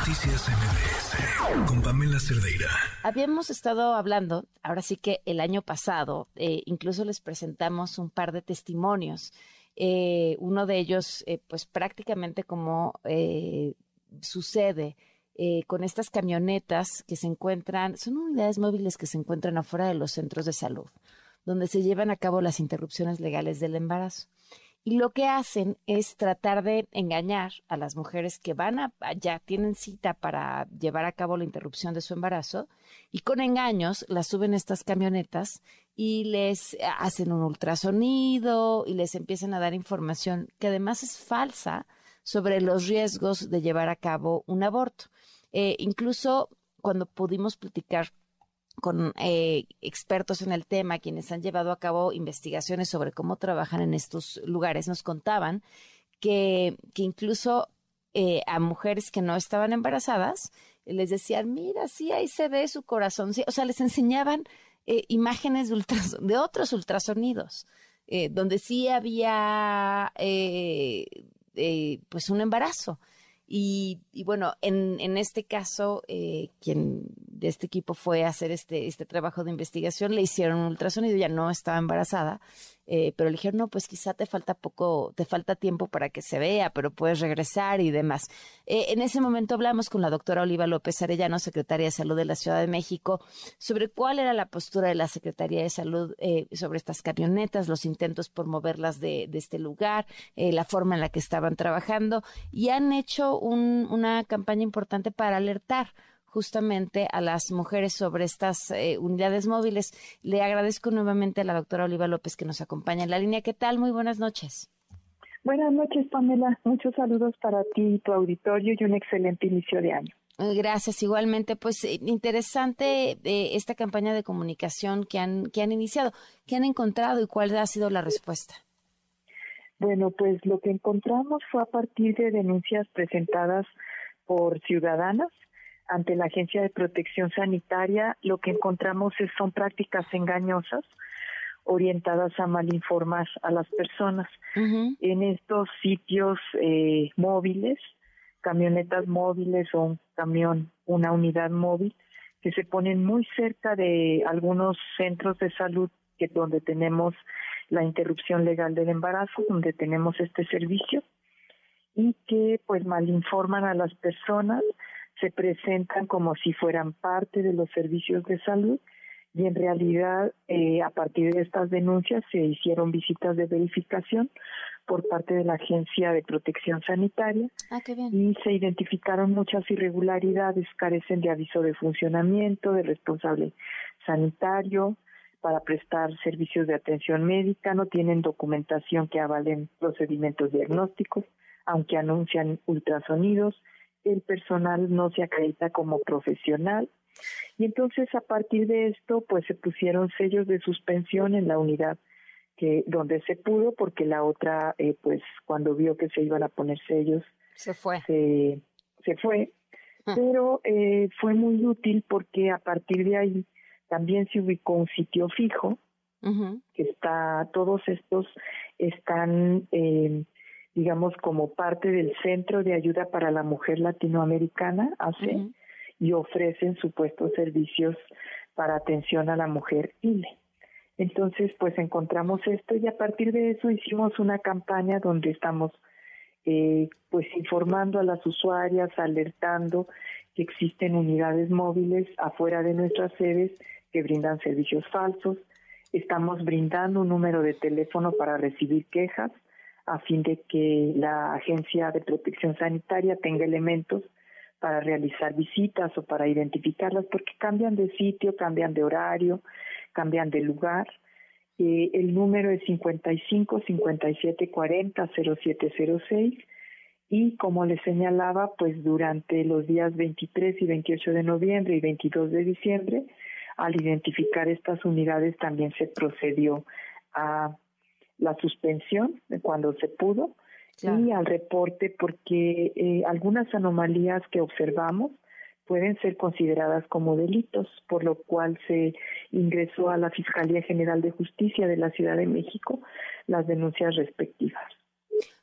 Noticias MBS con Pamela Cerdeira. Habíamos estado hablando, ahora sí que el año pasado, eh, incluso les presentamos un par de testimonios. Eh, uno de ellos, eh, pues prácticamente como sucede con estas camionetas que se encuentran, son unidades móviles que se encuentran afuera de los centros de salud, donde se llevan a cabo las interrupciones legales del embarazo y lo que hacen es tratar de engañar a las mujeres que van a, ya tienen cita para llevar a cabo la interrupción de su embarazo y con engaños las suben estas camionetas y les hacen un ultrasonido y les empiezan a dar información que además es falsa sobre los riesgos de llevar a cabo un aborto. Eh, incluso cuando pudimos platicar con eh, expertos en el tema, quienes han llevado a cabo investigaciones sobre cómo trabajan en estos lugares, nos contaban que, que incluso eh, a mujeres que no estaban embarazadas, les decían, mira, sí, ahí se ve su corazón. o sea, les enseñaban eh, imágenes de, otros ultrasonidos, donde sí había pues un embarazo. Y, bueno, en, en, este caso, quien de este equipo fue hacer este, este trabajo de investigación, le hicieron un ultrasonido, ya no estaba embarazada, eh, pero le dijeron, no, pues quizá te falta poco, te falta tiempo para que se vea, pero puedes regresar y demás. Eh, en ese momento hablamos con la doctora Oliva López Arellano, secretaria de Salud de la Ciudad de México, sobre cuál era la postura de la Secretaría de Salud eh, sobre estas camionetas, los intentos por moverlas de, de este lugar, la forma en la que estaban trabajando, y han hecho un, una campaña importante para alertar justamente a las mujeres sobre estas eh, unidades móviles. Le agradezco nuevamente a la doctora Oliva López que nos acompaña en la línea. ¿Qué tal? Muy buenas noches. Buenas noches, Pamela. Muchos saludos para ti y tu auditorio y un excelente inicio de año. Eh, gracias, igualmente. Pues eh, interesante esta campaña de comunicación que han, que han iniciado. ¿Qué han encontrado y cuál ha sido la respuesta? Bueno, pues lo que encontramos fue a partir de denuncias presentadas por ciudadanas ante la Agencia de Protección Sanitaria, lo que encontramos es, son prácticas engañosas orientadas a malinformar a las personas. En estos sitios eh, móviles, camionetas móviles o un camión, una unidad móvil, que se ponen muy cerca de algunos centros de salud que donde tenemos la interrupción legal del embarazo, donde tenemos este servicio y que pues malinforman a las personas se presentan como si fueran parte de los servicios de salud y en realidad eh, a partir de estas denuncias se hicieron visitas de verificación por parte de la Agencia de Protección Sanitaria ah, y se identificaron muchas irregularidades, carecen de aviso de funcionamiento, de responsable sanitario para prestar servicios de atención médica, no tienen documentación que avalen procedimientos diagnósticos, aunque anuncian ultrasonidos, el personal no se acredita como profesional. Y entonces a partir de esto, pues se pusieron sellos de suspensión en la unidad que donde se pudo, porque la otra, eh, pues cuando vio que se iban a poner sellos, se fue. Se, se fue. Ah. Pero eh, fue muy útil porque a partir de ahí también se ubicó un sitio fijo, que está, todos estos están eh, digamos, como parte del Centro de Ayuda para la Mujer Latinoamericana, hace, y ofrecen supuestos servicios para atención a la mujer ILE. Entonces, pues encontramos esto y a partir de eso hicimos una campaña donde estamos eh, pues informando a las usuarias, alertando que existen unidades móviles afuera de nuestras sedes que brindan servicios falsos. Estamos brindando un número de teléfono para recibir quejas a fin de que la Agencia de Protección Sanitaria tenga elementos para realizar visitas o para identificarlas, porque cambian de sitio, cambian de horario, cambian de lugar. Eh, el número es 55 57 40 0706 y como les señalaba, pues durante los días 23 y 28 de noviembre y 22 de diciembre, al identificar estas unidades también se procedió a la suspensión cuando se pudo y al reporte porque eh, algunas anomalías que observamos pueden ser consideradas como delitos, por lo cual se ingresó a la Fiscalía General de Justicia de la Ciudad de México las denuncias respectivas.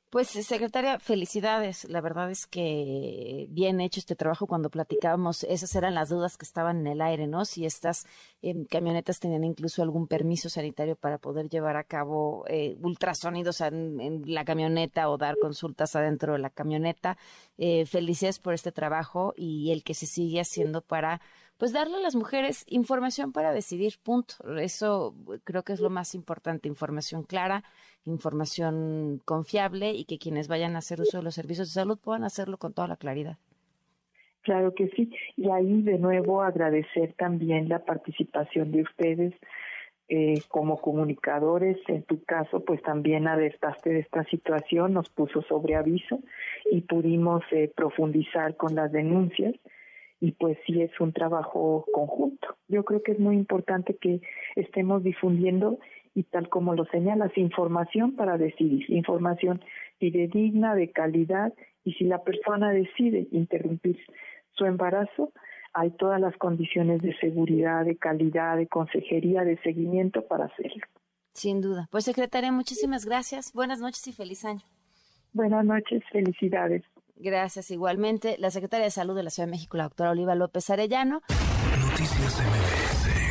Pues, secretaria, felicidades. La verdad es que bien hecho este trabajo. Cuando platicábamos, esas eran las dudas que estaban en el aire, ¿no? Si estas em, camionetas tenían incluso algún permiso sanitario para poder llevar a cabo eh, ultrasonidos en, la camioneta o dar consultas adentro de la camioneta. Eh, felicidades por este trabajo y el que se sigue haciendo para pues darle a las mujeres información para decidir, punto. Eso creo que es lo más importante, información clara, información confiable y que quienes vayan a hacer uso de los servicios de salud puedan hacerlo con toda la claridad. Claro que sí. Y ahí de nuevo agradecer también la participación de ustedes eh, como comunicadores. En tu caso, pues también alertaste de esta situación, nos puso sobre aviso y pudimos eh, profundizar con las denuncias y pues sí es un trabajo conjunto. Yo creo que es muy importante que estemos difundiendo y tal como lo señalas, información para decidir, información fidedigna, de calidad y si la persona decide interrumpir su embarazo, hay todas las condiciones de seguridad, de calidad, de consejería, de seguimiento para hacerlo. Sin duda. Pues secretaria, muchísimas gracias. Buenas noches y feliz año. Buenas noches, felicidades. Gracias igualmente. La secretaria de Salud de la Ciudad de México, la doctora Oliva López Arellano. Noticias MBS